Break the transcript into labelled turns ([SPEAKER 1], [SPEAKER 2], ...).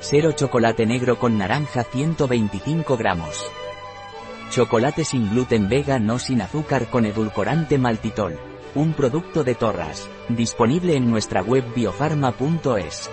[SPEAKER 1] Cero chocolate negro con naranja 125 gramos. Chocolate sin gluten vega no sin azúcar con edulcorante maltitol. Un producto de Torras. Disponible en nuestra web biofarma.es.